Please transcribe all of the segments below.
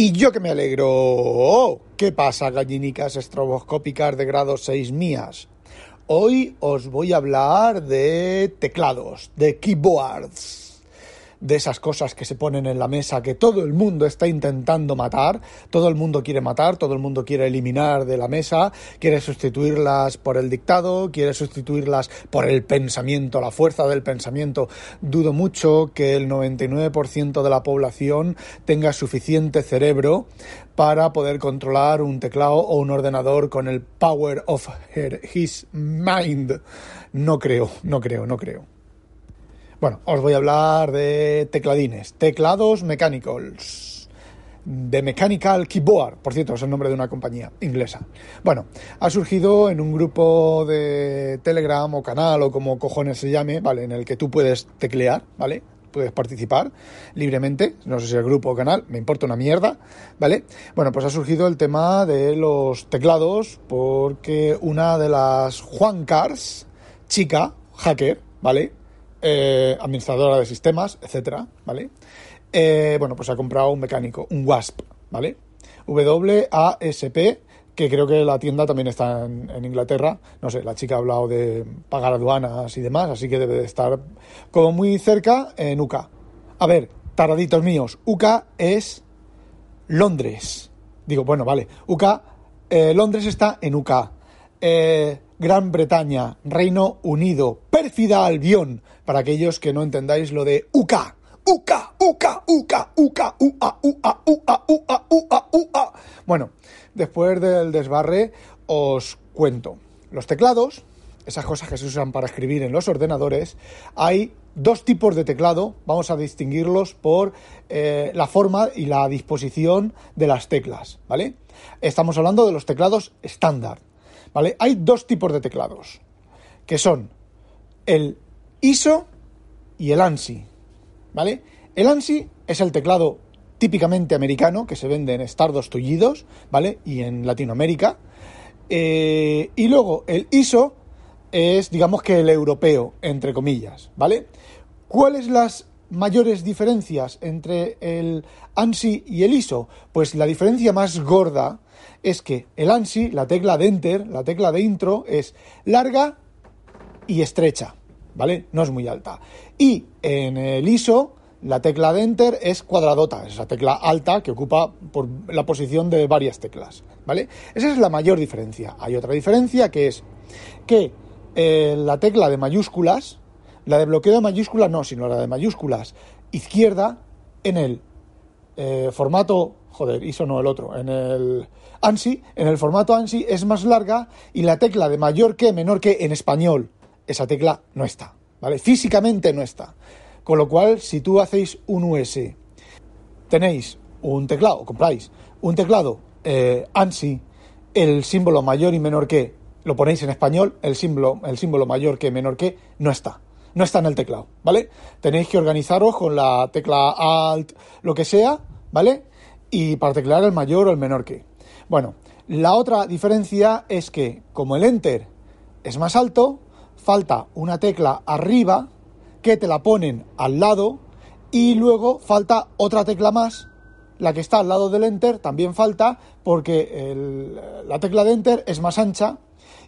Y yo que me alegro. Oh, ¿Qué pasa, gallinicas estroboscópicas de grado 6 mías? Hoy os voy a hablar de teclados, de keyboards de esas cosas que se ponen en la mesa que todo el mundo está intentando matar, todo el mundo quiere matar, todo el mundo quiere eliminar de la mesa, quiere sustituirlas por el dictado, quiere sustituirlas por el pensamiento, la fuerza del pensamiento. Dudo mucho que el 99% de la población tenga suficiente cerebro para poder controlar un teclado o un ordenador con el power of his mind. No creo, no creo, no creo. Bueno, os voy a hablar de tecladines, teclados mecánicos, de Mechanical Keyboard, por cierto, es el nombre de una compañía inglesa. Bueno, ha surgido en un grupo de Telegram o canal o como cojones se llame, ¿vale? En el que tú puedes teclear, ¿vale? Puedes participar libremente, no sé si el grupo o canal, me importa una mierda, ¿vale? Bueno, pues ha surgido el tema de los teclados porque una de las Juan Cars, chica, hacker, ¿vale? Eh, administradora de sistemas, etcétera, ¿vale? Eh, bueno, pues ha comprado un mecánico, un WASP, ¿vale? WASP, que creo que la tienda también está en, Inglaterra. No sé, la chica ha hablado de pagar aduanas y demás, así que debe de estar como muy cerca en UCA. A ver, taraditos míos, UCA es Londres. Digo, bueno, vale, UCA, eh, Londres está en UCA. Gran Bretaña, Reino Unido, pérfida Albión, para aquellos que no entendáis lo de UCA. UCA, UCA, UCA, UCA, UA, UA, UA, UA, UA, UA. Bueno, después del desbarre os cuento. Los teclados, esas cosas que se usan para escribir en los ordenadores, hay dos tipos de teclado, vamos a distinguirlos por eh, la forma y la disposición de las teclas, ¿vale? Estamos hablando de los teclados estándar. ¿vale? Hay dos tipos de teclados, que son el ISO y el ANSI, ¿vale? El ANSI es el teclado típicamente americano que se vende en Stardust tullidos, ¿vale? Y en Latinoamérica. Eh, y luego el ISO es, digamos que el europeo, entre comillas, ¿vale? ¿Cuáles las mayores diferencias entre el ANSI y el ISO? Pues la diferencia más gorda es que el ANSI, la tecla de Enter, la tecla de intro, es larga y estrecha, ¿vale? No es muy alta. Y en el ISO, la tecla de Enter es cuadradota, es esa tecla alta que ocupa por la posición de varias teclas, ¿vale? Esa es la mayor diferencia. Hay otra diferencia que es que eh, la tecla de mayúsculas, la de bloqueo de mayúsculas no, sino la de mayúsculas izquierda, en el eh, formato joder, ISO no el otro, en el ANSI, en el formato ANSI es más larga y la tecla de mayor que, menor que en español, esa tecla no está, ¿vale? Físicamente no está. Con lo cual, si tú hacéis un US, tenéis un teclado, compráis un teclado eh, ANSI, el símbolo mayor y menor que, lo ponéis en español, el símbolo, el símbolo mayor que, menor que, no está. No está en el teclado, ¿vale? Tenéis que organizaros con la tecla Alt, lo que sea, ¿vale? y para teclear el mayor o el menor que. Bueno, la otra diferencia es que como el enter es más alto, falta una tecla arriba que te la ponen al lado y luego falta otra tecla más, la que está al lado del enter también falta porque la tecla de enter es más ancha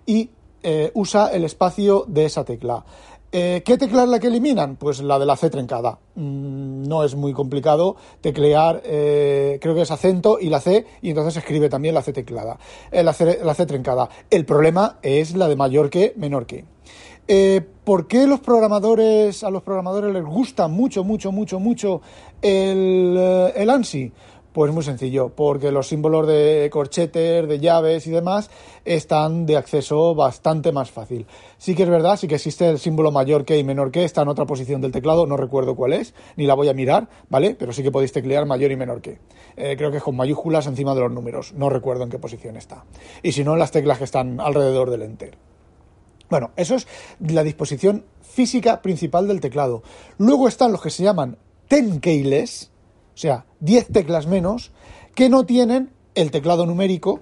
y eh, usa el espacio de esa tecla. Eh, ¿Qué tecla es la que eliminan? Pues la de la C trencada. Mm, no es muy complicado teclear, eh, creo que es acento y la C, y entonces escribe también la C teclada, la, C, la, C, trencada. El problema es la de mayor que, menor que. ¿Por qué los programadores, a los programadores les gusta mucho, mucho, mucho, mucho el, el ANSI? Pues muy sencillo, porque los símbolos de corchetes, de llaves y demás están de acceso bastante más fácil. Sí que es verdad, sí que existe el símbolo mayor que y menor que, está en otra posición del teclado, no recuerdo cuál es, ni la voy a mirar, ¿vale? Pero sí que podéis teclear mayor y menor que. Eh, creo que es con mayúsculas encima de los números, no recuerdo en qué posición está. Y si no, las teclas que están alrededor del enter. Bueno, eso es la disposición física principal del teclado. Luego están los que se llaman tenkeyless, o sea, 10 teclas menos, que no tienen el teclado numérico,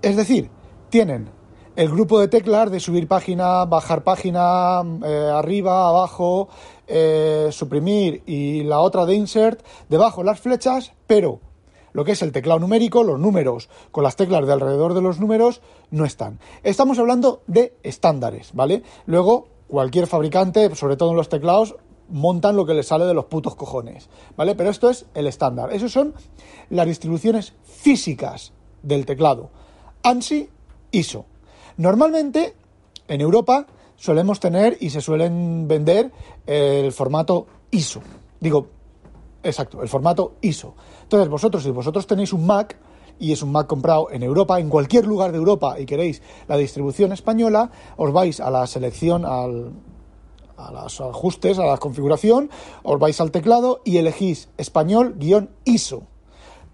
es decir, tienen el grupo de teclas de subir página, bajar página, eh, arriba, abajo, eh, suprimir y la otra de insert, debajo las flechas, pero lo que es el teclado numérico, los números con las teclas de alrededor de los números no están. Estamos hablando de estándares, ¿vale? Luego, cualquier fabricante, sobre todo en los teclados, montan lo que les sale de los putos cojones, ¿vale? Pero esto es el estándar. Esas son las distribuciones físicas del teclado. ANSI, ISO. Normalmente, en Europa, solemos tener y se suelen vender el formato ISO. Digo, exacto, el formato ISO. Entonces, vosotros, si vosotros tenéis un Mac, y es un Mac comprado en Europa, en cualquier lugar de Europa, y queréis la distribución española, os vais a la selección, al, a los ajustes, a la configuración, os vais al teclado y elegís español-ISO.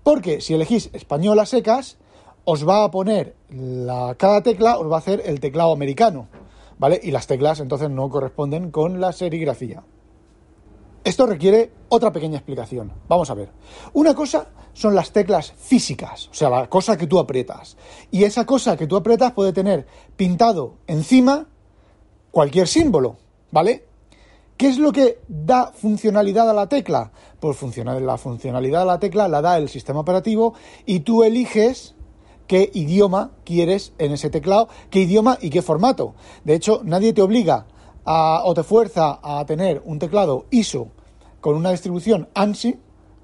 Porque si elegís español a secas, os va a poner la, cada tecla, os va a hacer el teclado americano, ¿vale? Y las teclas entonces no corresponden con la serigrafía. Esto requiere otra pequeña explicación. Vamos a ver. Una cosa son las teclas físicas, o sea, la cosa que tú aprietas. Y esa cosa que tú aprietas puede tener pintado encima cualquier símbolo. ¿Vale? ¿Qué es lo que da funcionalidad a la tecla? Pues la funcionalidad a la tecla la da el sistema operativo y tú eliges qué idioma quieres en ese teclado, qué idioma y qué formato. De hecho, nadie te obliga o te fuerza a tener un teclado ISO con una distribución ANSI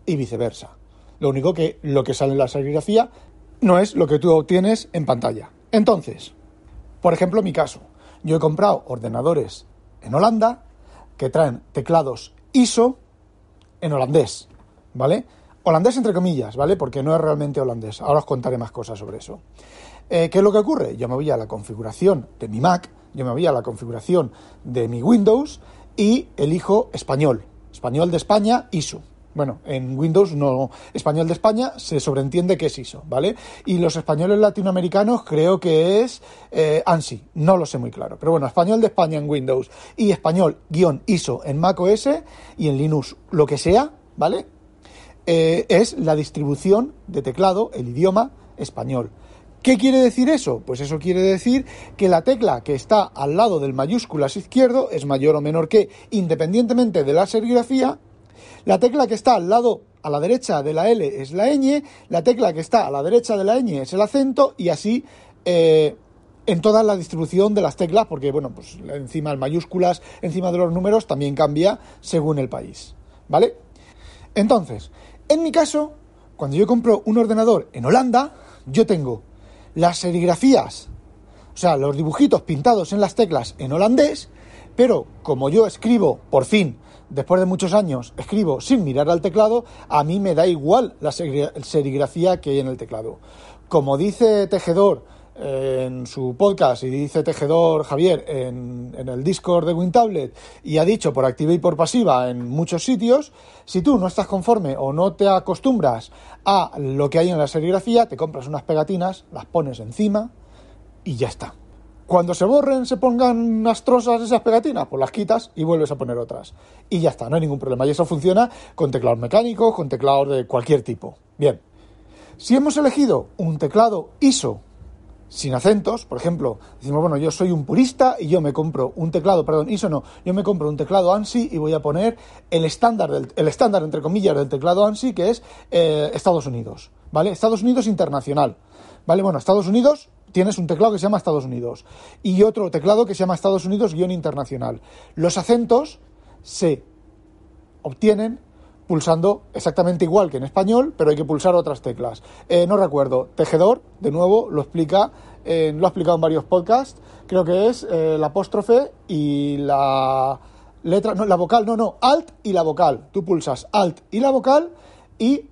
y viceversa. Lo único que lo que sale en la serigrafía no es lo que tú obtienes en pantalla. Entonces, por ejemplo, mi caso, yo he comprado ordenadores en Holanda que traen teclados ISO en holandés, ¿vale? Holandés entre comillas, ¿vale? Porque no es realmente holandés. Ahora os contaré más cosas sobre eso. Eh, ¿Qué es lo que ocurre? Yo me voy a la configuración de mi Mac, yo me voy a la configuración de mi Windows y elijo español. Español de España, ISO. Bueno, en Windows no, español de España se sobreentiende que es ISO, ¿vale? Y los españoles latinoamericanos creo que es eh, ANSI, no lo sé muy claro. Pero bueno, español de España en Windows y español guion ISO en Mac OS y en Linux, lo que sea, ¿vale? Eh, es la distribución de teclado, el idioma español. ¿Qué quiere decir eso? Pues eso quiere decir que la tecla que está al lado del mayúsculas izquierdo es mayor o menor que, independientemente de la serigrafía, la tecla que está al lado a la derecha de la L es la ñ, la tecla que está a la derecha de la ñ es el acento y así eh, en toda la distribución de las teclas, porque bueno, pues encima de mayúsculas, encima de los números también cambia según el país, ¿vale? Entonces, en mi caso, cuando yo compro un ordenador en Holanda, yo tengo las serigrafías, o sea, los dibujitos pintados en las teclas en holandés, pero como yo escribo, por fin, después de muchos años escribo sin mirar al teclado, a mí me da igual la serigrafía que hay en el teclado. Como dice Tejedor en su podcast y dice Tejedor Javier en, el Discord de WinTablet y ha dicho por activa y por pasiva en muchos sitios, si tú no estás conforme o no te acostumbras a lo que hay en la serigrafía, te compras unas pegatinas, las pones encima y ya está. Cuando se borren, se pongan astrosas esas pegatinas, pues las quitas y vuelves a poner otras. Y ya está, no hay ningún problema. Y eso funciona con teclados mecánicos, con teclados de cualquier tipo. Bien, si hemos elegido un teclado ISO sin acentos, por ejemplo, decimos, bueno, yo soy un purista y yo me compro un teclado, perdón, ISO no, yo me compro un teclado ANSI y voy a poner el estándar, del, el estándar entre comillas del teclado ANSI que es eh, Estados Unidos, ¿vale? Estados Unidos internacional, ¿vale? Bueno, Estados Unidos tienes un teclado que se llama Estados Unidos y otro teclado que se llama Estados Unidos guion internacional. Los acentos se obtienen pulsando exactamente igual que en español, pero hay que pulsar otras teclas. Eh, no recuerdo, tejedor, de nuevo, lo explica, eh, lo ha explicado en varios podcasts, creo que es eh, la apóstrofe y la letra, no, la vocal, no, no, alt y la vocal. Tú pulsas alt y la vocal y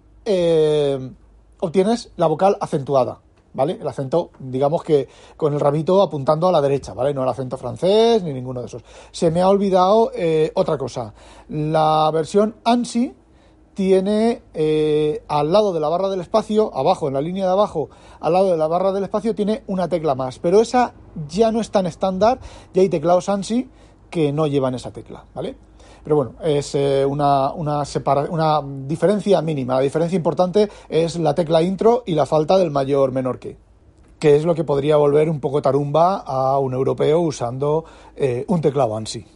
obtienes la vocal acentuada. ¿vale? El acento, digamos que con el rabito apuntando a la derecha, ¿vale? No el acento francés ni ninguno de esos. Se me ha olvidado eh, otra cosa. La versión ANSI tiene eh, al lado de la barra del espacio, abajo, en la línea de abajo, al lado de la barra del espacio, tiene una tecla más. Pero esa ya no es tan estándar, ya hay teclados ANSI que no llevan esa tecla, ¿vale? Pero bueno, es eh, una, una, una diferencia mínima. La diferencia importante es la tecla intro y la falta del mayor menor que que es lo que podría volver un poco tarumba a un europeo usando eh, un teclado ANSI.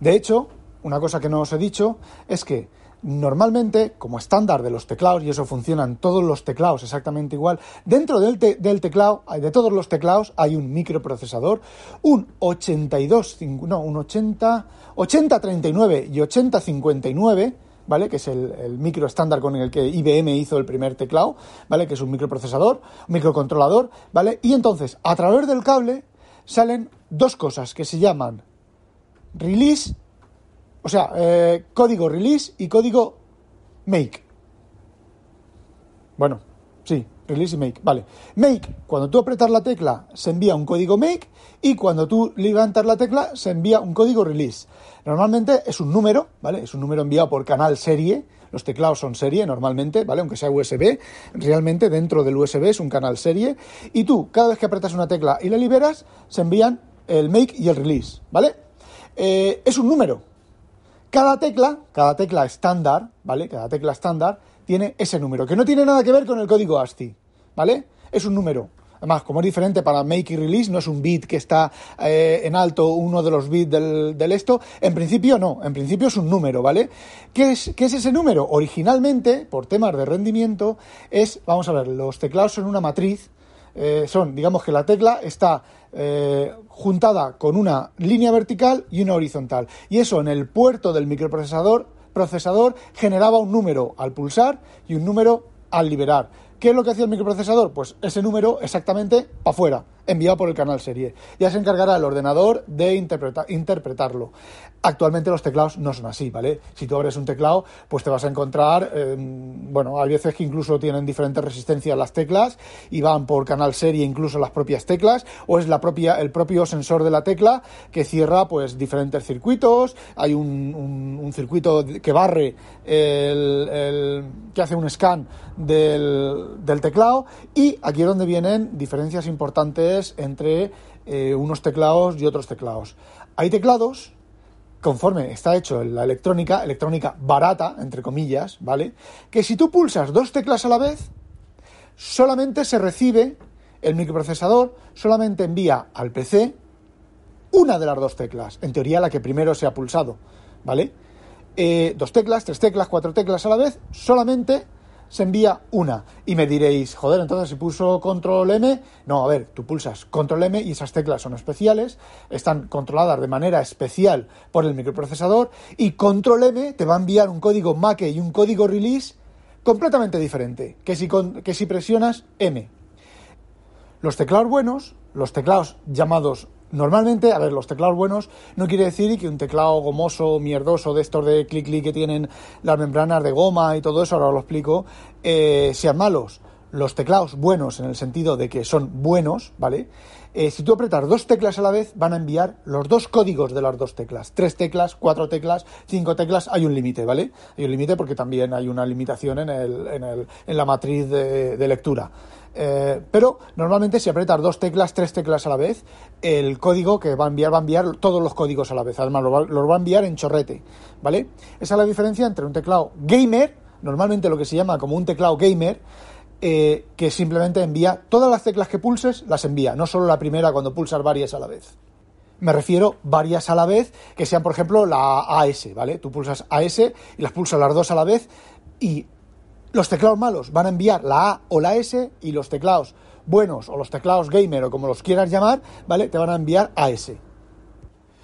De hecho, una cosa que no os he dicho es que Normalmente, como estándar de los teclados, y eso funciona en todos los teclados exactamente igual, dentro del, del teclado, de todos los teclados, hay un microprocesador, un 82, no, un 80, 8039 y 8059, ¿vale? Que es el, micro estándar con el que IBM hizo el primer teclado, ¿vale? Que es un microprocesador, microcontrolador, ¿vale? Y entonces, a través del cable salen dos cosas que se llaman release, o sea, eh, código release y código make. Bueno, sí, release y make, vale. Make, cuando tú apretas la tecla, se envía un código make y cuando tú levantas la tecla, se envía un código release. Normalmente es un número, ¿vale? Es un número enviado por canal serie. Los teclados son serie normalmente, ¿vale? Aunque sea USB, realmente dentro del USB es un canal serie. Y tú, cada vez que apretas una tecla y la liberas, se envían el make y el release, ¿vale? Eh, es un número. Cada tecla, cada tecla estándar, ¿vale? Cada tecla estándar tiene ese número, que no tiene nada que ver con el código ASCII, ¿vale? Es un número. Además, como es diferente para make y release, no es un bit que está eh, en alto, uno de los bits del, del, esto. En principio no, en principio es un número, ¿vale? ¿Qué es, ¿Qué es ese número? Originalmente, por temas de rendimiento, es, vamos a ver, los teclados son una matriz, eh, son, digamos que la tecla está eh, juntada con una línea vertical y una horizontal. Y eso en el puerto del microprocesador procesador generaba un número al pulsar y un número al liberar. ¿Qué es lo que hacía el microprocesador? Pues ese número exactamente para afuera enviado por el canal serie. Ya se encargará el ordenador de interpretarlo. Actualmente los teclados no son así, ¿vale? Si tú abres un teclado, pues te vas a encontrar, em, bueno, hay veces que incluso tienen diferentes resistencias las teclas y van por canal serie incluso las propias teclas, o es la propia, el propio sensor de la tecla que cierra pues diferentes circuitos, hay un, un, circuito que barre, el, que hace un scan del, del teclado y aquí es donde vienen diferencias importantes entre eh, unos teclados y otros teclados. Hay teclados, conforme está hecho la electrónica, electrónica barata, entre comillas, ¿vale? Que si tú pulsas dos teclas a la vez, solamente se recibe, el microprocesador solamente envía al PC una de las dos teclas, en teoría la que primero se ha pulsado, ¿vale? Eh, dos teclas, tres teclas, cuatro teclas a la vez, solamente se envía una. Y me diréis, joder, entonces si puso control M, no, a ver, tú pulsas control M y esas teclas son especiales, están controladas de manera especial por el microprocesador y control M te va a enviar un código make y un código release completamente diferente que si, que si presionas M. Los teclados buenos, los teclados llamados Normalmente, a ver, los teclados buenos no quiere decir que un teclado gomoso, mierdoso, de estos de clic clic que tienen las membranas de goma y todo eso, ahora lo explico, eh, sean malos. Los teclados buenos, en el sentido de que son buenos, ¿vale? Eh, si tú apretas dos teclas a la vez, van a enviar los dos códigos de las dos teclas. Tres teclas, cuatro teclas, cinco teclas, hay un límite, ¿vale? Hay un límite porque también hay una limitación en, el, en, el, en la matriz de, de lectura. Eh, pero normalmente si apretas dos teclas, tres teclas a la vez, el código que va a enviar va a enviar todos los códigos a la vez. Además, los va, a enviar en chorrete, ¿vale? Esa es la diferencia entre un teclado gamer, normalmente lo que se llama como un teclado gamer, eh, que simplemente envía todas las teclas que pulses, las envía, no solo la primera cuando pulsas varias a la vez. Me refiero varias a la vez, que sean, por ejemplo, la AS, ¿vale? Tú pulsas AS y las pulsas las dos a la vez y los teclados malos van a enviar la A o la S y los teclados buenos o los teclados gamer o como los quieras llamar, ¿vale? Te van a enviar AS.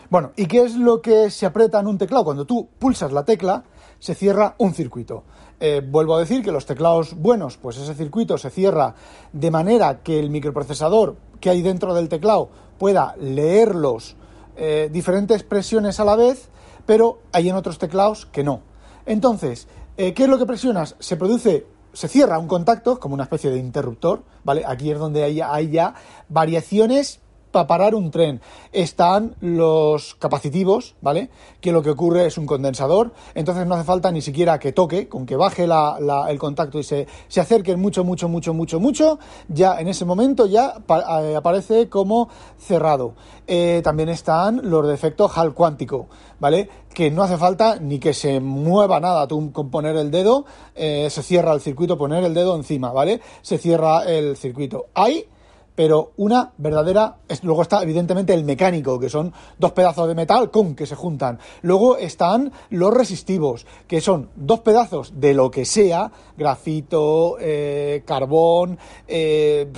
Bueno, ¿y qué es lo que se aprieta en un teclado? Cuando tú pulsas la tecla, se cierra un circuito. Eh, vuelvo a decir que los teclados buenos, pues ese circuito se cierra de manera que el microprocesador que hay dentro del teclado pueda leerlos eh, diferentes presiones a la vez, pero hay en otros teclados que no. Entonces, eh, ¿Qué es lo que presionas? Se produce, se cierra un contacto, como una especie de interruptor, ¿vale? Aquí es donde hay, hay ya variaciones para parar un tren. Están los capacitivos, ¿vale? Que lo que ocurre es un condensador, entonces no hace falta ni siquiera que toque, con que baje el contacto y se, se acerque mucho, mucho, mucho, mucho, mucho, ya en ese momento ya eh, aparece como cerrado. Eh, también están los de efecto Hall cuántico, ¿vale? Que no hace falta ni que se mueva nada, con poner el dedo, eh, se cierra el circuito, poner el dedo encima, ¿vale? Se cierra el circuito. Hay pero una verdadera. Luego está, evidentemente, el mecánico, que son dos pedazos de metal con que se juntan. Luego están los resistivos, que son dos pedazos de lo que sea: grafito, eh, carbón, eh,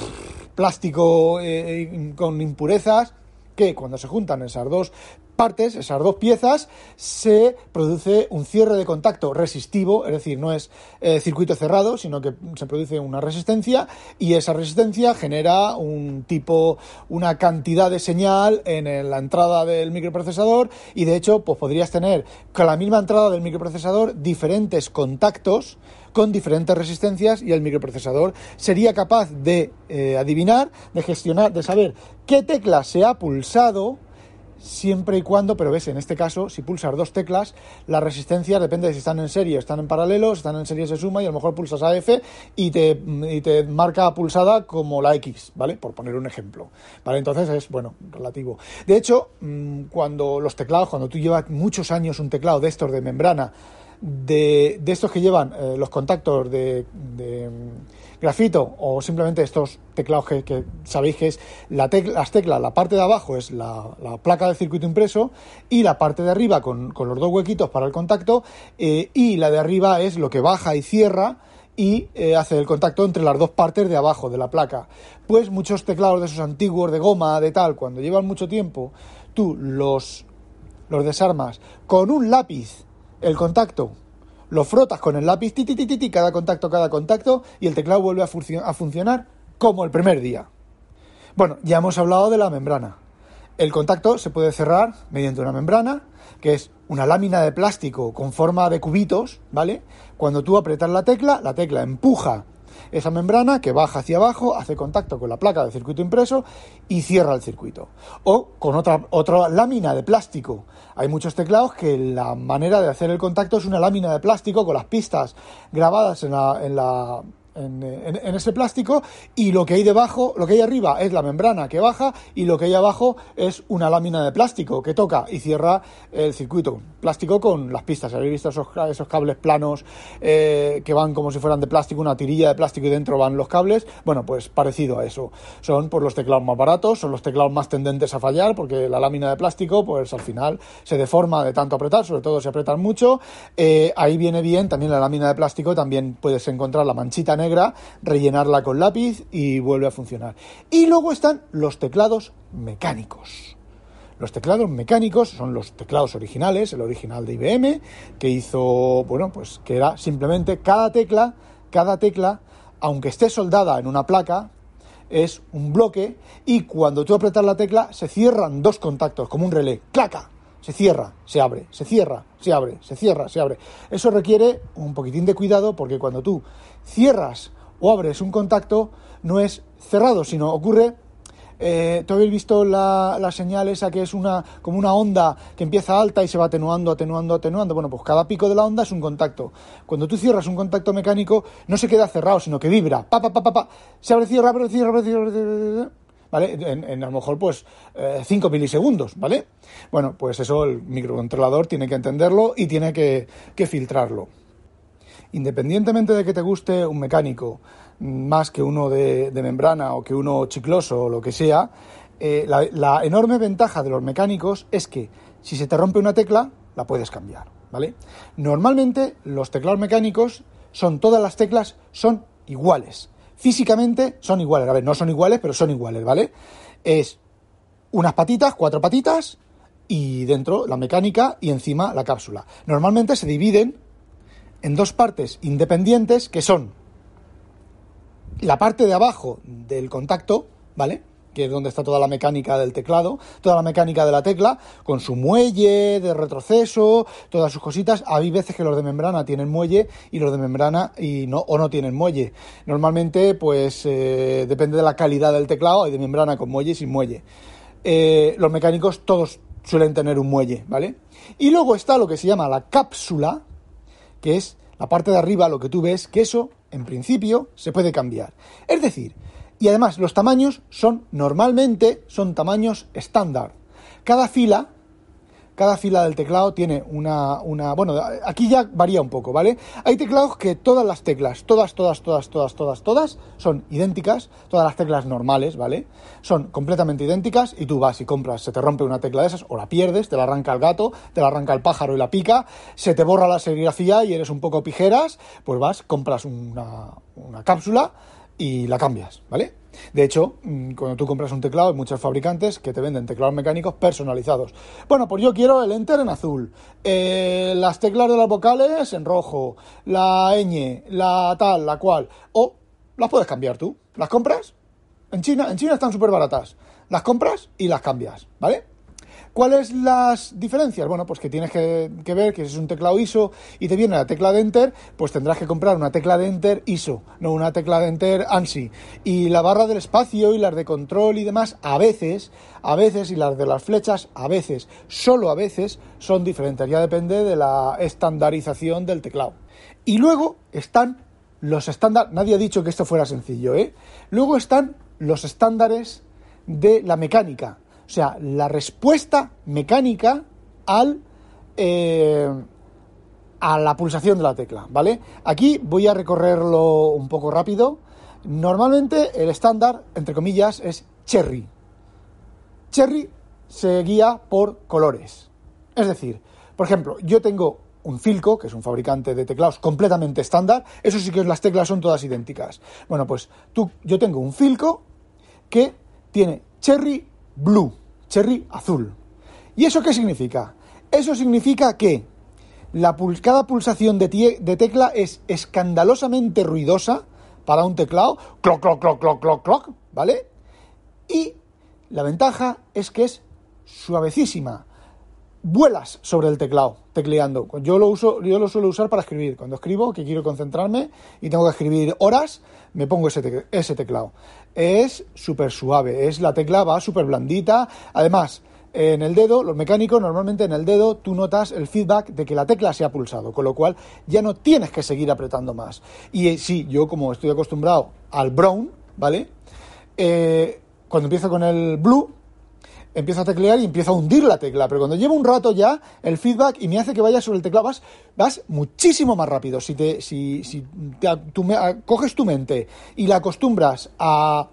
plástico eh, con impurezas que cuando se juntan esas dos partes, esas dos piezas, se produce un cierre de contacto resistivo, es decir, no es eh, circuito cerrado, sino que se produce una resistencia y esa resistencia genera un tipo, una cantidad de señal en la entrada del microprocesador y de hecho, pues podrías tener con la misma entrada del microprocesador diferentes contactos con diferentes resistencias y el microprocesador sería capaz de eh, adivinar, de gestionar, de saber qué tecla se ha pulsado siempre y cuando, pero ves, en este caso, si pulsas dos teclas, la resistencia depende de si están en serie están en paralelo, si están en serie se suma y a lo mejor pulsas AF y te, y te marca pulsada como la X, ¿vale? Por poner un ejemplo, ¿vale? Entonces es, bueno, relativo. De hecho, mm, cuando los teclados, cuando tú llevas muchos años un teclado de estos de membrana, de, de estos que llevan eh, los contactos de, de grafito o simplemente estos teclados que, sabéis que es la las teclas, la parte de abajo es la, placa de circuito impreso y la parte de arriba con, los dos huequitos para el contacto eh, y la de arriba es lo que baja y cierra y eh, hace el contacto entre las dos partes de abajo de la placa. Pues muchos teclados de esos antiguos de goma, de tal, cuando llevan mucho tiempo, tú los, los desarmas con un lápiz el contacto lo frotas con el lápiz, ti, cada contacto, cada contacto, y el teclado vuelve a, funcionar como el primer día. Bueno, ya hemos hablado de la membrana. El contacto se puede cerrar mediante una membrana, que es una lámina de plástico con forma de cubitos, ¿vale? Cuando tú apretas la tecla, la tecla empuja esa membrana que baja hacia abajo, hace contacto con la placa de circuito impreso y cierra el circuito. O con otra, otra lámina de plástico. Hay muchos teclados que la manera de hacer el contacto es una lámina de plástico con las pistas grabadas en la, en la en, ese plástico y lo que hay debajo, lo que hay arriba es la membrana que baja y lo que hay abajo es una lámina de plástico que toca y cierra el circuito. Plástico con las pistas. ¿Habéis visto esos, esos cables planos eh, que van como si fueran de plástico, una tirilla de plástico y dentro van los cables? Bueno, pues parecido a eso. Son pues, los teclados más baratos, son los teclados más tendentes a fallar porque la lámina de plástico pues al final se deforma de tanto apretar, sobre todo si apretan mucho. Eh, ahí viene bien también la lámina de plástico, también puedes encontrar la manchita negra, rellenarla con lápiz y vuelve a funcionar. Y luego están los teclados mecánicos. Los teclados mecánicos son los teclados originales, el original de IBM, que hizo, bueno, pues que era simplemente cada tecla, cada tecla, aunque esté soldada en una placa, es un bloque y cuando tú apretas la tecla se cierran dos contactos, como un relé, claca, se cierra, se abre, se cierra, se abre, se cierra, se abre. Eso requiere un poquitín de cuidado porque cuando tú cierras o abres un contacto, no es cerrado, sino ocurre eh, ¿Tú habéis visto la, la, señal esa que es una, como una onda que empieza alta y se va atenuando, atenuando, atenuando? Bueno, pues cada pico de la onda es un contacto. Cuando tú cierras un contacto mecánico, no se queda cerrado, sino que vibra. Pa, pa, pa, pa, pa. Se abre, cierra, abre, cierra, abre, cierra. ¿vale? En, a lo mejor pues 5 eh, milisegundos, ¿vale? Bueno, pues eso el microcontrolador tiene que entenderlo y tiene que, filtrarlo. Independientemente de que te guste un mecánico más que uno de, membrana o que uno chicloso o lo que sea, eh, la, la enorme ventaja de los mecánicos es que si se te rompe una tecla, la puedes cambiar, ¿vale? Normalmente los teclados mecánicos son todas las teclas son iguales físicamente son iguales. A ver, no son iguales, pero son iguales, ¿vale? Es unas patitas, cuatro patitas, y dentro la mecánica y encima la cápsula. Normalmente se dividen en dos partes independientes que son la parte de abajo del contacto, ¿vale? que es donde está toda la mecánica del teclado, toda la mecánica de la tecla, con su muelle de retroceso, todas sus cositas. Hay veces que los de membrana tienen muelle y los de membrana y no, o no tienen muelle. Normalmente, pues eh, depende de la calidad del teclado, hay de membrana con muelle y sin muelle. Eh, los mecánicos todos suelen tener un muelle, ¿vale? Y luego está lo que se llama la cápsula, que es la parte de arriba, lo que tú ves, que eso, en principio, se puede cambiar. Es decir, y además los tamaños son normalmente son tamaños estándar. Cada fila cada fila del teclado tiene una, una, bueno, aquí ya varía un poco, ¿vale? Hay teclados que todas las teclas, todas, todas, todas, todas, todas, todas, son idénticas, todas las teclas normales, ¿vale? Son completamente idénticas y tú vas y compras, se te rompe una tecla de esas o la pierdes, te la arranca el gato, te la arranca el pájaro y la pica, se te borra la serigrafía y eres un poco pijeras, pues vas, compras una, una cápsula y la cambias, ¿vale? De hecho, mm, cuando tú compras un teclado, hay muchos fabricantes que te venden teclados mecánicos personalizados. Bueno, pues yo quiero el Enter en azul, eh, las teclas de las vocales en rojo, la ñ, la tal, la cual. O las puedes cambiar tú. ¿Las compras? En China, en China están súper baratas. Las compras y las cambias, ¿vale? ¿Cuáles las diferencias? Bueno, pues que tienes que, ver que si es un teclado ISO y te viene la tecla de Enter, pues tendrás que comprar una tecla de Enter ISO, no una tecla de Enter ANSI. Y la barra del espacio y las de control y demás, a veces, a veces, y las de las flechas, a veces, solo a veces, son diferentes. Ya depende de la estandarización del teclado. Y luego están los estándares, nadie ha dicho que esto fuera sencillo, ¿eh? Luego están los estándares de la mecánica o sea, la respuesta mecánica al, eh, a la pulsación de la tecla, ¿vale? Aquí voy a recorrerlo un poco rápido. Normalmente el estándar, entre comillas, es Cherry. Cherry se guía por colores. Es decir, por ejemplo, yo tengo un Filco, que es un fabricante de teclados completamente estándar. Eso sí que las teclas son todas idénticas. Bueno, pues yo tengo un Filco que tiene Cherry blue, cherry azul. ¿Y eso qué significa? Eso significa que la cada pulsación de, de tecla es escandalosamente ruidosa para un teclado, cloc, cloc, cloc, cloc, cloc, cloc, ¿vale? Y la ventaja es que es suavecísima. Vuelas sobre el teclado, tecleando. Yo lo uso, yo lo suelo usar para escribir. Cuando escribo, que quiero concentrarme y tengo que escribir horas, me pongo ese, ese teclado. Es súper suave, es la tecla va súper blandita. Además, en el dedo, los mecánicos normalmente en el dedo tú notas el feedback de que la tecla se ha pulsado, con lo cual ya no tienes que seguir apretando más. Y eh, sí, yo como estoy acostumbrado al brown, ¿vale? Eh, cuando empiezo con el blue, empiezo a teclear y empiezo a hundir la tecla, pero cuando llevo un rato ya, el feedback y me hace que vaya sobre el teclado, vas, vas muchísimo más rápido. Si, te, si, si coges tu mente y la acostumbras a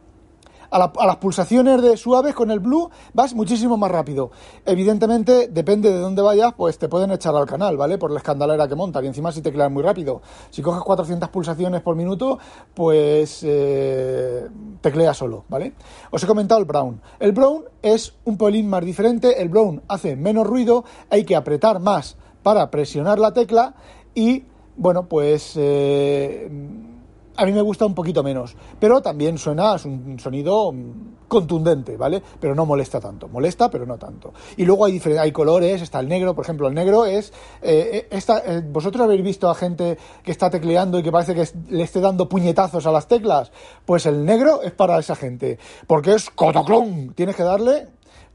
a, las pulsaciones de suaves con el blue vas muchísimo más rápido. Evidentemente, depende de dónde vayas, pues te pueden echar al canal, ¿vale? Por la escandalera que monta. Y encima si tecleas muy rápido. Si coges 400 pulsaciones por minuto, pues eh, teclea solo, ¿vale? Os he comentado el brown. El brown es un pelín más diferente. El brown hace menos ruido, hay que apretar más para presionar la tecla y, bueno, pues... Eh, a mí me gusta un poquito menos, pero también suena, es un sonido contundente, ¿vale? Pero no molesta tanto, molesta, pero no tanto. Y luego hay, hay colores, está el negro, por ejemplo, el negro es, eh, eh, eh, vosotros habéis visto a gente que está tecleando y que parece que le esté dando puñetazos a las teclas, pues el negro es para esa gente, porque es cotoclón, tienes que darle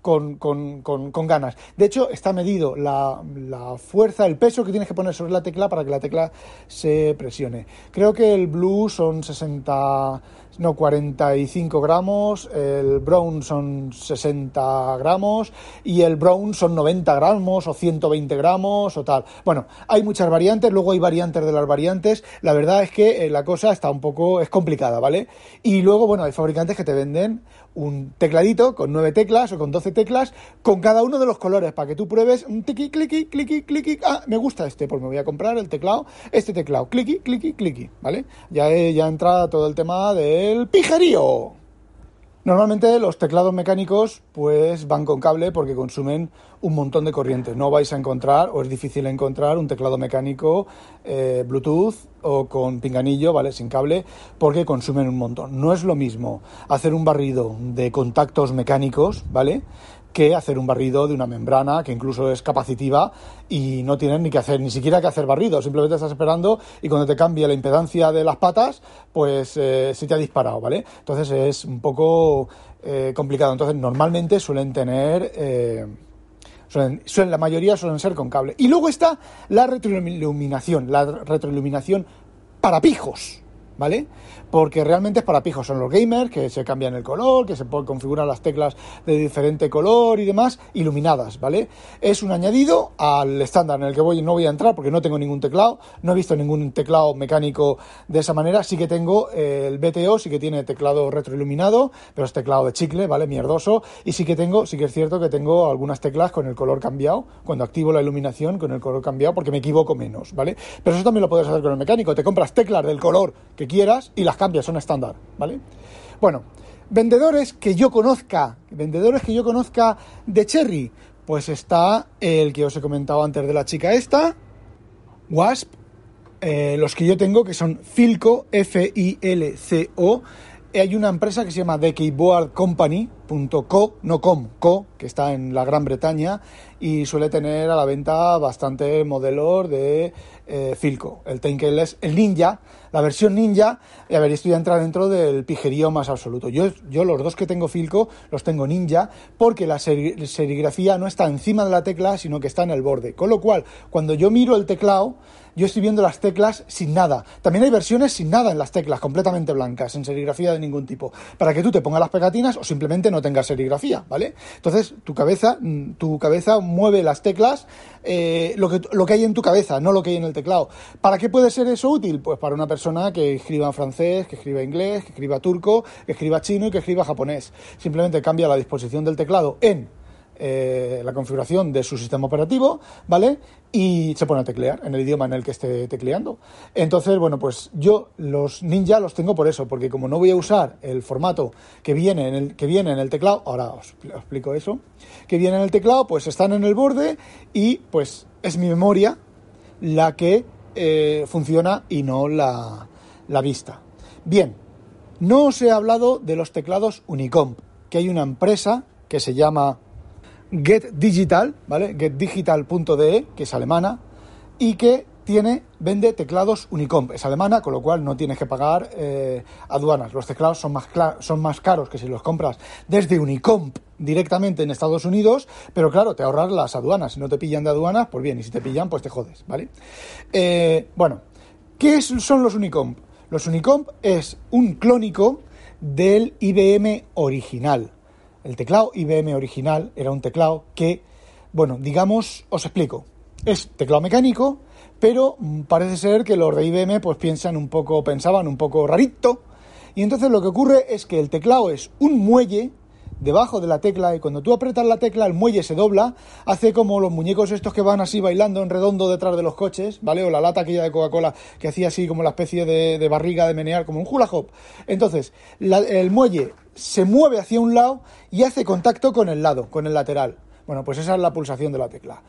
con, con, con, ganas. De hecho, está medido la, la, fuerza, el peso que tienes que poner sobre la tecla para que la tecla se presione. Creo que el blue son 60, no, 45 gramos, el brown son 60 gramos y el brown son 90 gramos o 120 gramos o tal. Bueno, hay muchas variantes, luego hay variantes de las variantes. La verdad es que eh, la cosa está un poco, es complicada, ¿vale? Y luego, bueno, hay fabricantes que te venden un tecladito con nueve teclas o con doce teclas con cada uno de los colores para que tú pruebes un tiqui, cliqui, cliqui, cliqui. Ah, me gusta este, pues me voy a comprar el teclado, este teclado, cliqui, cliqui, cliqui, ¿vale? Ya, ya entra todo el tema del pijerío. Normalmente los teclados mecánicos pues van con cable porque consumen un montón de corriente. No vais a encontrar, o es difícil encontrar, un teclado mecánico eh, Bluetooth o con pinganillo, ¿vale? Sin cable, porque consumen un montón. No es lo mismo hacer un barrido de contactos mecánicos, ¿vale? Que hacer un barrido de una membrana que incluso es capacitiva y no tienes ni que hacer, ni siquiera que hacer barrido, simplemente estás esperando y cuando te cambia la impedancia de las patas, pues eh, se te ha disparado, ¿vale? Entonces es un poco eh, complicado. Entonces normalmente suelen tener... Eh, suelen, la mayoría suelen ser con cable. Y luego está la retroiluminación, la retroiluminación para pijos, ¿vale? porque realmente es para pijos. Son los gamers que se cambian el color, que se pueden configurar las teclas de diferente color y demás, iluminadas, ¿vale? Es un añadido al estándar en el que voy, no voy a entrar porque no tengo ningún teclado, no he visto ningún teclado mecánico de esa manera. Sí que tengo el BTO, sí que tiene teclado retroiluminado, pero es teclado de chicle, ¿vale? Mierdoso. Y sí que tengo, sí que es cierto que tengo algunas teclas con el color cambiado, cuando activo la iluminación con el color cambiado, porque me equivoco menos, ¿vale? Pero eso también lo puedes hacer con el mecánico. Te compras teclas del color que quieras y las cambias, son estándar, ¿vale? Bueno, vendedores que yo conozca, vendedores que yo conozca de Cherry, pues está el que os he comentado antes de la chica esta, Wasp, eh, los que yo tengo que son Filco, F-I-L-C-O, hay una empresa que se llama The Keyboard Company.co, no com, co, que está en la Gran Bretaña y suele tener a la venta bastante modelos de eh, Filco. El Tenkel es el Ninja, la versión Ninja, y a ver, esto ya entra dentro del pijerío más absoluto. Yo, yo los dos que tengo Filco los tengo Ninja porque la serigrafía no está encima de la tecla, sino que está en el borde. Con lo cual, cuando yo miro el teclado, yo estoy viendo las teclas sin nada. También hay versiones sin nada en las teclas, completamente blancas, sin serigrafía de ningún tipo, para que tú te pongas las pegatinas o simplemente no tengas serigrafía, ¿vale? Entonces, tu cabeza, mm, tu cabeza mueve las teclas, eh, lo, que, lo que hay en tu cabeza, no lo que hay en el teclado. ¿Para qué puede ser eso útil? Pues para una persona que escriba en francés, que escriba inglés, que escriba turco, que escriba chino y que escriba japonés. Simplemente cambia la disposición del teclado en eh, la configuración de su sistema operativo, ¿vale? Y se pone a teclear en el idioma en el que esté tecleando. Entonces, bueno, pues yo los Ninja los tengo por eso, porque como no voy a usar el formato que viene en el, que viene en el teclado, ahora os, explico eso, que viene en el teclado, pues están en el borde y pues es mi memoria la que eh, funciona y no la, la vista. Bien, no os he hablado de los teclados Unicomp, que hay una empresa que se llama Get Digital, ¿vale? getdigital.de, que es alemana, y que tiene, vende teclados Unicomp. Es alemana, con lo cual no tienes que pagar eh, aduanas. Los teclados son más, son más caros que si los compras desde Unicomp directamente en Estados Unidos, pero claro, te ahorras las aduanas. Si no te pillan de aduanas, pues bien, y si te pillan, pues te jodes, ¿vale? Eh, bueno, ¿qué son los Unicomp? Los Unicomp es un clónico del IBM original. El teclado IBM original era un teclado que, bueno, digamos, os explico. Es teclado mecánico, pero parece ser que los de IBM pues piensan un poco, pensaban un poco rarito. Y entonces lo que ocurre es que el teclado es un muelle debajo de la tecla y cuando tú apretas la tecla el muelle se dobla, hace como los muñecos estos que van así bailando en redondo detrás de los coches, ¿vale? O la lata aquella de Coca-Cola que hacía así como la especie de, barriga de menear, como un hula hop. Entonces, el muelle se mueve hacia un lado y hace contacto con el lado, con el lateral. Bueno, pues esa es la pulsación de la tecla.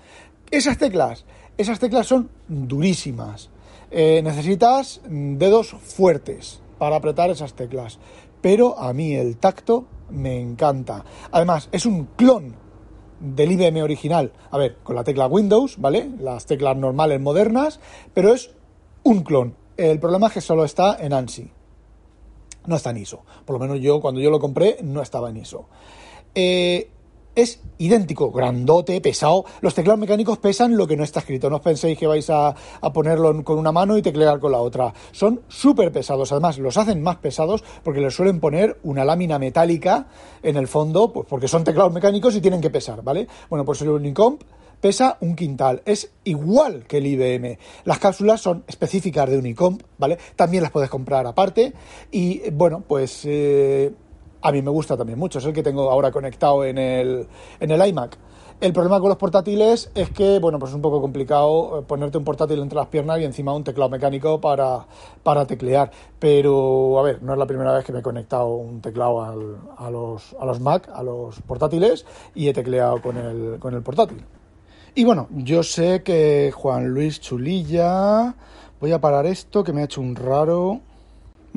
Esas teclas, esas teclas son durísimas. Eh, necesitas dedos fuertes para apretar esas teclas. Pero a mí el tacto me encanta. Además, es un clon del IBM original. A ver, con la tecla Windows, ¿vale? Las teclas normales modernas, pero es un clon. El problema es que solo está en ANSI. No está en ISO. Por lo menos yo, cuando yo lo compré, no estaba en ISO. Eh, es idéntico, grandote, pesado. Los teclados mecánicos pesan lo que no está escrito. No os penséis que vais a, ponerlo con una mano y teclear con la otra. Son súper pesados. Además, los hacen más pesados porque les suelen poner una lámina metálica en el fondo, pues porque son teclados mecánicos y tienen que pesar, ¿vale? Bueno, pues el Unicomp pesa un quintal. Es igual que el IBM. Las cápsulas son específicas de Unicomp, ¿vale? También las puedes comprar aparte. Y bueno, pues eh, a mí me gusta también mucho, es el que tengo ahora conectado en el, en el iMac. El problema con los portátiles es que, bueno, pues es un poco complicado eh, ponerte un portátil entre las piernas y encima un teclado mecánico para, para teclear. Pero, a ver, no es la primera vez que me he conectado un teclado a, los, a los Mac, a los portátiles, y he tecleado con el, con el portátil. Y bueno, yo sé que Juan Luis Chulilla... Voy a parar esto, que me ha hecho un raro...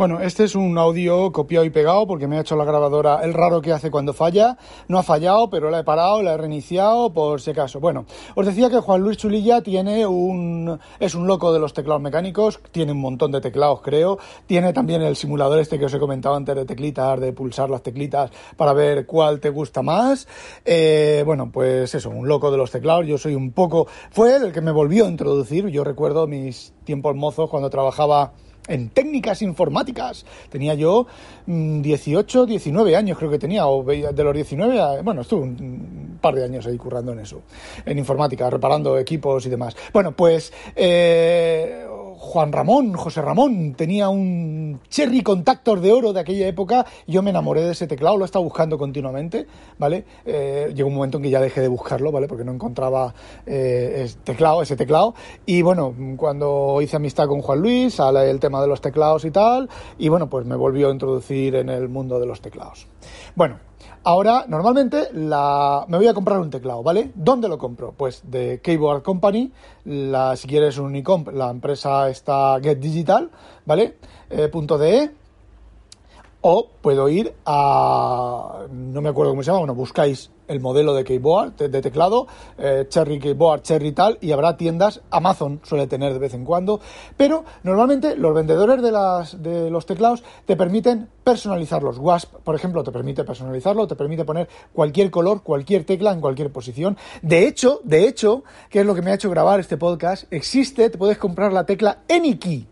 Bueno, este es un audio copiado y pegado porque me ha hecho la grabadora el raro que hace cuando falla. No ha fallado, pero la he parado, la he reiniciado por si acaso. Bueno, os decía que Juan Luis Chulilla tiene un es un loco de los teclados mecánicos, tiene un montón de teclados, creo. Tiene también el simulador este que os he comentado antes de teclitas, de pulsar las teclitas para ver cuál te gusta más. Eh, bueno, pues eso, un loco de los teclados. Yo soy un poco fue él el que me volvió a introducir. Yo recuerdo mis tiempos mozos cuando trabajaba en técnicas informáticas. Tenía yo 18, mm, 19 años creo que tenía, o de los 19 bueno, estuve un par de años ahí currando en eso, en informática, reparando equipos y demás. Bueno, pues eh, Juan Ramón, José Ramón, tenía un Cherry Contactor de oro de aquella época. Yo me enamoré de ese teclado, lo he estado buscando continuamente, ¿vale? Eh, llegó un momento en que ya dejé de buscarlo, ¿vale? Porque no encontraba eh, ese teclado, ese teclado. Y bueno, cuando hice amistad con Juan Luis, sale el tema de los teclados y tal. Y bueno, pues me volvió a introducir en el mundo de los teclados. Bueno, Ahora, normalmente me voy a comprar un teclado, ¿vale? ¿Dónde lo compro? Pues de Keyboard Company, si quieres un Unicomp, la empresa está Get Digital, ¿vale? Eh, .de o puedo ir a, no me acuerdo cómo se llama, bueno, buscáis el modelo de keyboard, de, teclado, eh, Cherry Keyboard, Cherry tal, y habrá tiendas, Amazon suele tener de vez en cuando, pero normalmente los vendedores de, las, de los teclados te permiten personalizarlos. Wasp, por ejemplo, te permite personalizarlo, te permite poner cualquier color, cualquier tecla en cualquier posición. De hecho, de hecho, que es lo que me ha hecho grabar este podcast, existe, te puedes comprar la tecla AnyKey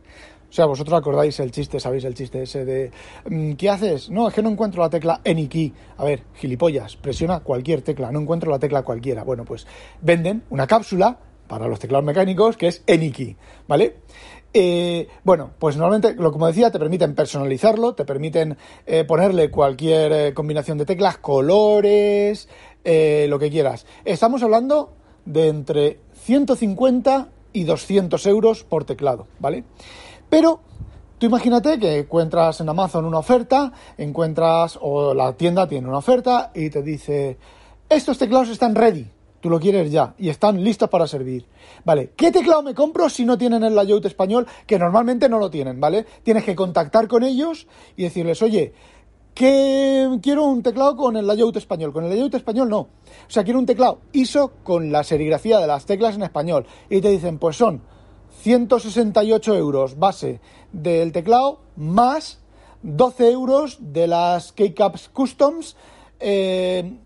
o sea, vosotros acordáis el chiste, sabéis el chiste ese de mm, ¿qué haces? No, es que no encuentro la tecla any. A ver, gilipollas, presiona cualquier tecla, no encuentro la tecla cualquiera. Bueno, pues venden una cápsula para los teclados mecánicos que es any ¿vale? Eh, bueno, pues normalmente, lo como decía, te permiten personalizarlo, te permiten eh, ponerle cualquier eh, combinación de teclas, colores, lo que quieras. Estamos hablando de entre 150 y 200 euros por teclado, ¿vale? Pero tú imagínate que encuentras en Amazon una oferta, encuentras o la tienda tiene una oferta y te dice, estos teclados están ready, tú lo quieres ya y están listos para servir. Vale, ¿qué teclado me compro si no tienen el layout español? Que normalmente no lo tienen, ¿vale? Tienes que contactar con ellos y decirles, oye, que quiero un teclado con el layout español. Con el layout español no. O sea, quiero un teclado ISO con la serigrafía de las teclas en español. Y te dicen, pues son 168 euros base del teclado más 12 euros de las Keycaps Customs eh,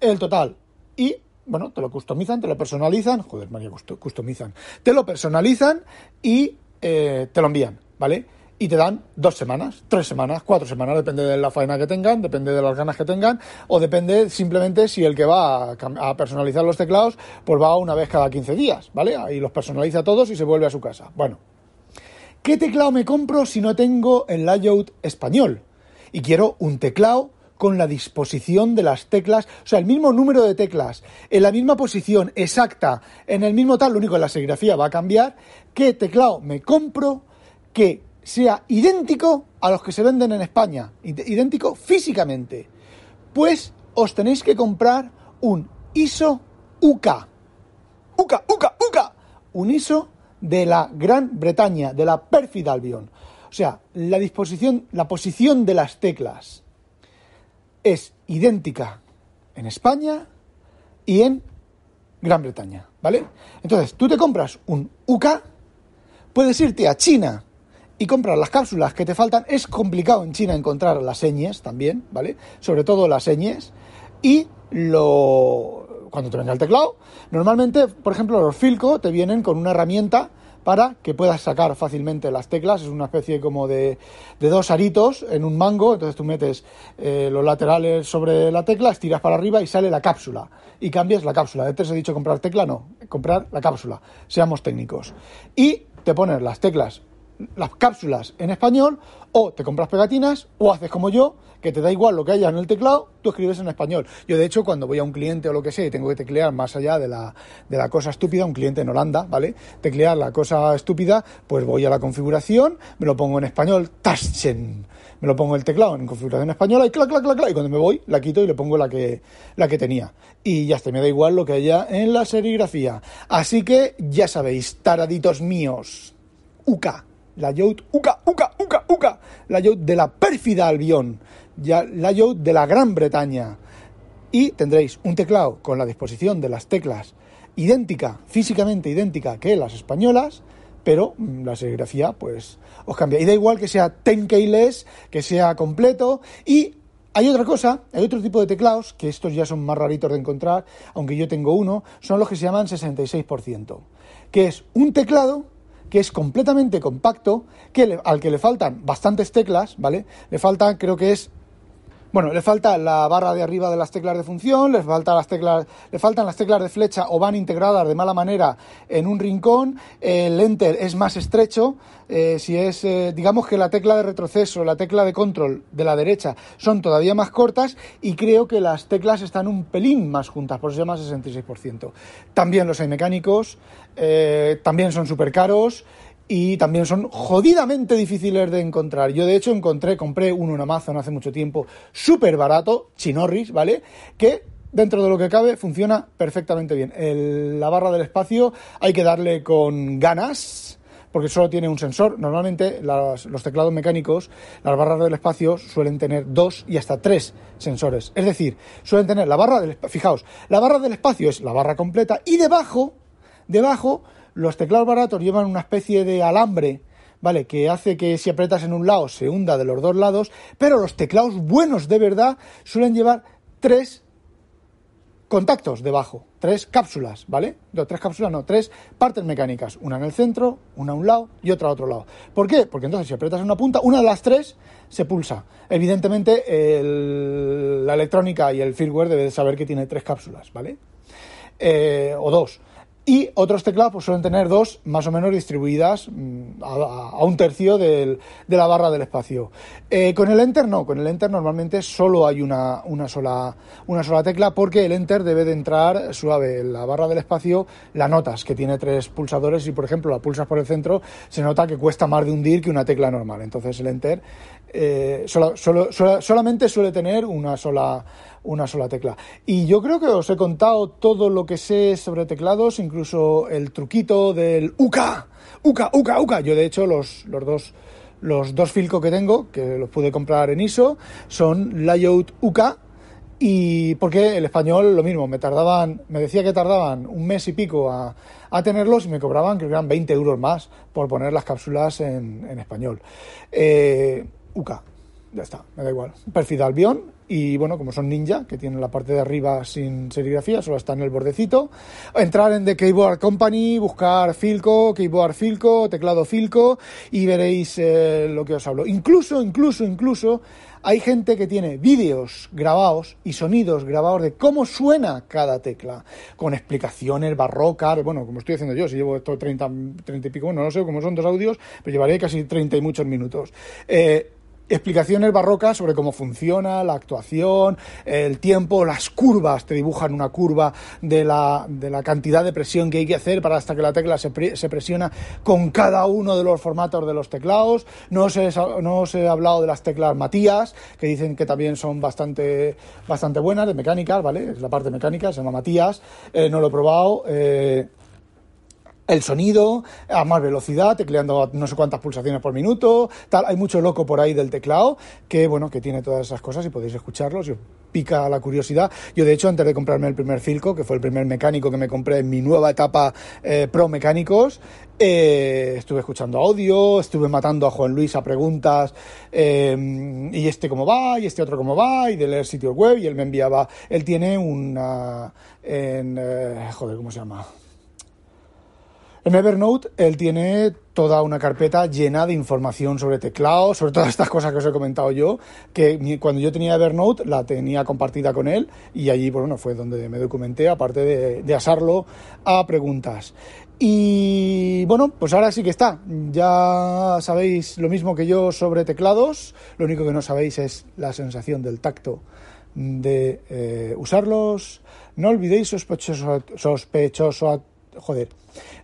el total. Y bueno, te lo customizan, te lo personalizan, joder, María, customizan, te lo personalizan y eh, te lo envían, ¿vale? Y te dan dos semanas, tres semanas, cuatro semanas, depende de la faena que tengan, depende de las ganas que tengan, o depende simplemente si el que va a, personalizar los teclados, pues va una vez cada 15 días, ¿vale? Ahí los personaliza todos y se vuelve a su casa. Bueno, ¿qué teclado me compro si no tengo el layout español? Y quiero un teclado con la disposición de las teclas, o sea, el mismo número de teclas, en la misma posición exacta, en el mismo tal, lo único que la serigrafía va a cambiar, ¿qué teclado me compro que sea idéntico a los que se venden en España, idéntico físicamente, pues os tenéis que comprar un ISO UK. UK, UK, UK. Un ISO de la Gran Bretaña, de la Perfid Albion. O sea, la disposición, la posición de las teclas es idéntica en España y en Gran Bretaña, ¿vale? Entonces, tú te compras un UK, puedes irte a China y comprar las cápsulas que te faltan. Es complicado en China encontrar las señes también, ¿vale? Sobre todo las señes. Y lo cuando te venga el teclado, normalmente, por ejemplo, los Filco te vienen con una herramienta para que puedas sacar fácilmente las teclas. Es una especie como de, de dos aritos en un mango. Entonces tú metes eh, los laterales sobre la tecla, estiras para arriba y sale la cápsula. Y cambias la cápsula. Antes he dicho comprar tecla, no. Comprar la cápsula. Seamos técnicos. Y te pones las teclas las cápsulas en español o te compras pegatinas o haces como yo, que te da igual lo que haya en el teclado, tú escribes en español. Yo de hecho cuando voy a un cliente o lo que sea y tengo que teclear más allá de la, de la cosa estúpida, un cliente en Holanda, ¿vale? Teclear la cosa estúpida, pues voy a la configuración, me lo pongo en español, Taschen, me lo pongo el teclado en configuración española y clac, clac, clac, clac, y cuando me voy la quito y le pongo la que, la que tenía. Y ya está, me da igual lo que haya en la serigrafía. Así que ya sabéis, taraditos míos, UCA la Yacht Uca, Uca, Uca, Uca, la Yacht de la pérfida Albión, ya, la Yacht de la Gran Bretaña. Y tendréis un teclado con la disposición de las teclas idéntica, físicamente idéntica que las españolas, pero mm, la serigrafía pues os cambia. Y da igual que sea 10 que sea completo y hay otra cosa, hay otro tipo de teclados, que estos ya son más raritos de encontrar, aunque yo tengo uno, son los que se llaman 66%, que es un teclado que es completamente compacto, que al que le faltan bastantes teclas, ¿vale? Le faltan, creo que es bueno, le falta la barra de arriba de las teclas de función, le, falta las teclas, le faltan las teclas de flecha o van integradas de mala manera en un rincón. El enter es más estrecho. Eh, si es, eh, digamos que la tecla de retroceso, la tecla de control de la derecha son todavía más cortas y creo que las teclas están un pelín más juntas, por eso se llama 66%. También los hay mecánicos, eh, también son súper caros y también son jodidamente difíciles de encontrar. Yo de hecho encontré, compré uno en Amazon hace mucho tiempo, súper barato, chinorris, ¿vale? Que dentro de lo que cabe funciona perfectamente bien. la barra del espacio hay que darle con ganas, porque solo tiene un sensor. Normalmente los teclados mecánicos, las barras del espacio suelen tener dos y hasta tres sensores. Es decir, suelen tener la barra del fijaos, la barra del espacio es la barra completa y debajo, debajo los teclados baratos llevan una especie de alambre, ¿vale? Que hace que si apretas en un lado se hunda de los dos lados, pero los teclados buenos de verdad suelen llevar tres contactos debajo, tres cápsulas, ¿vale? No, tres cápsulas, no, tres partes mecánicas, una en el centro, una a un lado y otra a otro lado. ¿Por qué? Porque entonces si apretas en una punta, una de las tres se pulsa. Evidentemente la electrónica y el firmware debe saber que tiene tres cápsulas, ¿vale? Eh, o dos. Y otros teclados pues, suelen tener dos más o menos distribuidas mm, a, un tercio de la barra del espacio. Eh, con el Enter no, con el Enter normalmente solo hay una, una, sola, una sola tecla porque el Enter debe de entrar suave. En la barra del espacio la notas, que tiene tres pulsadores y por ejemplo la pulsas por el centro, se nota que cuesta más de hundir que una tecla normal. Entonces el Enter eh, solamente suele tener una sola una sola tecla. Y yo creo que os he contado todo lo que sé sobre teclados, incluso el truquito del UCA, UCA, UCA, UCA. Yo de hecho los, los dos los dos Filco que tengo, que los pude comprar en ISO, son Layout UCA y porque el español lo mismo, me tardaban, me decía que tardaban un mes y pico a, a tenerlos y me cobraban creo que eran 20 euros más por poner las cápsulas en, en español. Eh, UCA, ya está, me da igual. Perfil Albion y bueno, como son ninja, que tienen la parte de arriba sin serigrafía, solo está en el bordecito, entrar en The Keyboard Company, buscar Filco, Keyboard Filco, teclado Filco y veréis eh, lo que os hablo. Incluso, incluso, incluso hay gente que tiene vídeos grabados y sonidos grabados de cómo suena cada tecla, con explicaciones barrocas, bueno, como estoy haciendo yo, si llevo esto 30, 30 y pico, bueno, no sé cómo son dos audios, pero llevaré casi 30 y muchos minutos. Eh, explicaciones barrocas sobre cómo funciona la actuación, el tiempo, las curvas, te dibujan una curva de la, de la cantidad de presión que hay que hacer para hasta que la tecla se, se presiona con cada uno de los formatos de los teclados. No os, he, no os he hablado de las teclas Matías, que dicen que también son bastante, bastante buenas, de mecánicas, ¿vale? Es la parte mecánica, se llama Matías, eh, no lo he probado. Eh, el sonido a más velocidad, tecleando no sé cuántas pulsaciones por minuto, tal. Hay mucho loco por ahí del teclado que, bueno, que tiene todas esas cosas y podéis escucharlos si os pica la curiosidad. Yo, de hecho, antes de comprarme el primer Filco, que fue el primer mecánico que me compré en mi nueva etapa eh, pro mecánicos, eh, estuve escuchando audio, estuve matando a Juan Luis a preguntas, eh, y este cómo va, y este otro cómo va, y de leer sitios web, y él me enviaba, él tiene una, en, joder, ¿cómo se llama? En Evernote él tiene toda una carpeta llena de información sobre teclado, sobre todas estas cosas que os he comentado yo, que cuando yo tenía Evernote la tenía compartida con él y allí bueno, fue donde me documenté, aparte de, asarlo a preguntas. Y bueno, pues ahora sí que está. Ya sabéis lo mismo que yo sobre teclados, lo único que no sabéis es la sensación del tacto de eh, usarlos. No olvidéis sospechoso, sospechoso joder.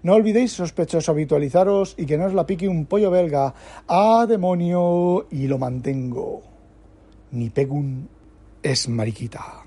No olvidéis, sospechosos, habitualizaros y que no os la pique un pollo belga. ¡Ah, demonio! Y lo mantengo. Ni pegun es mariquita.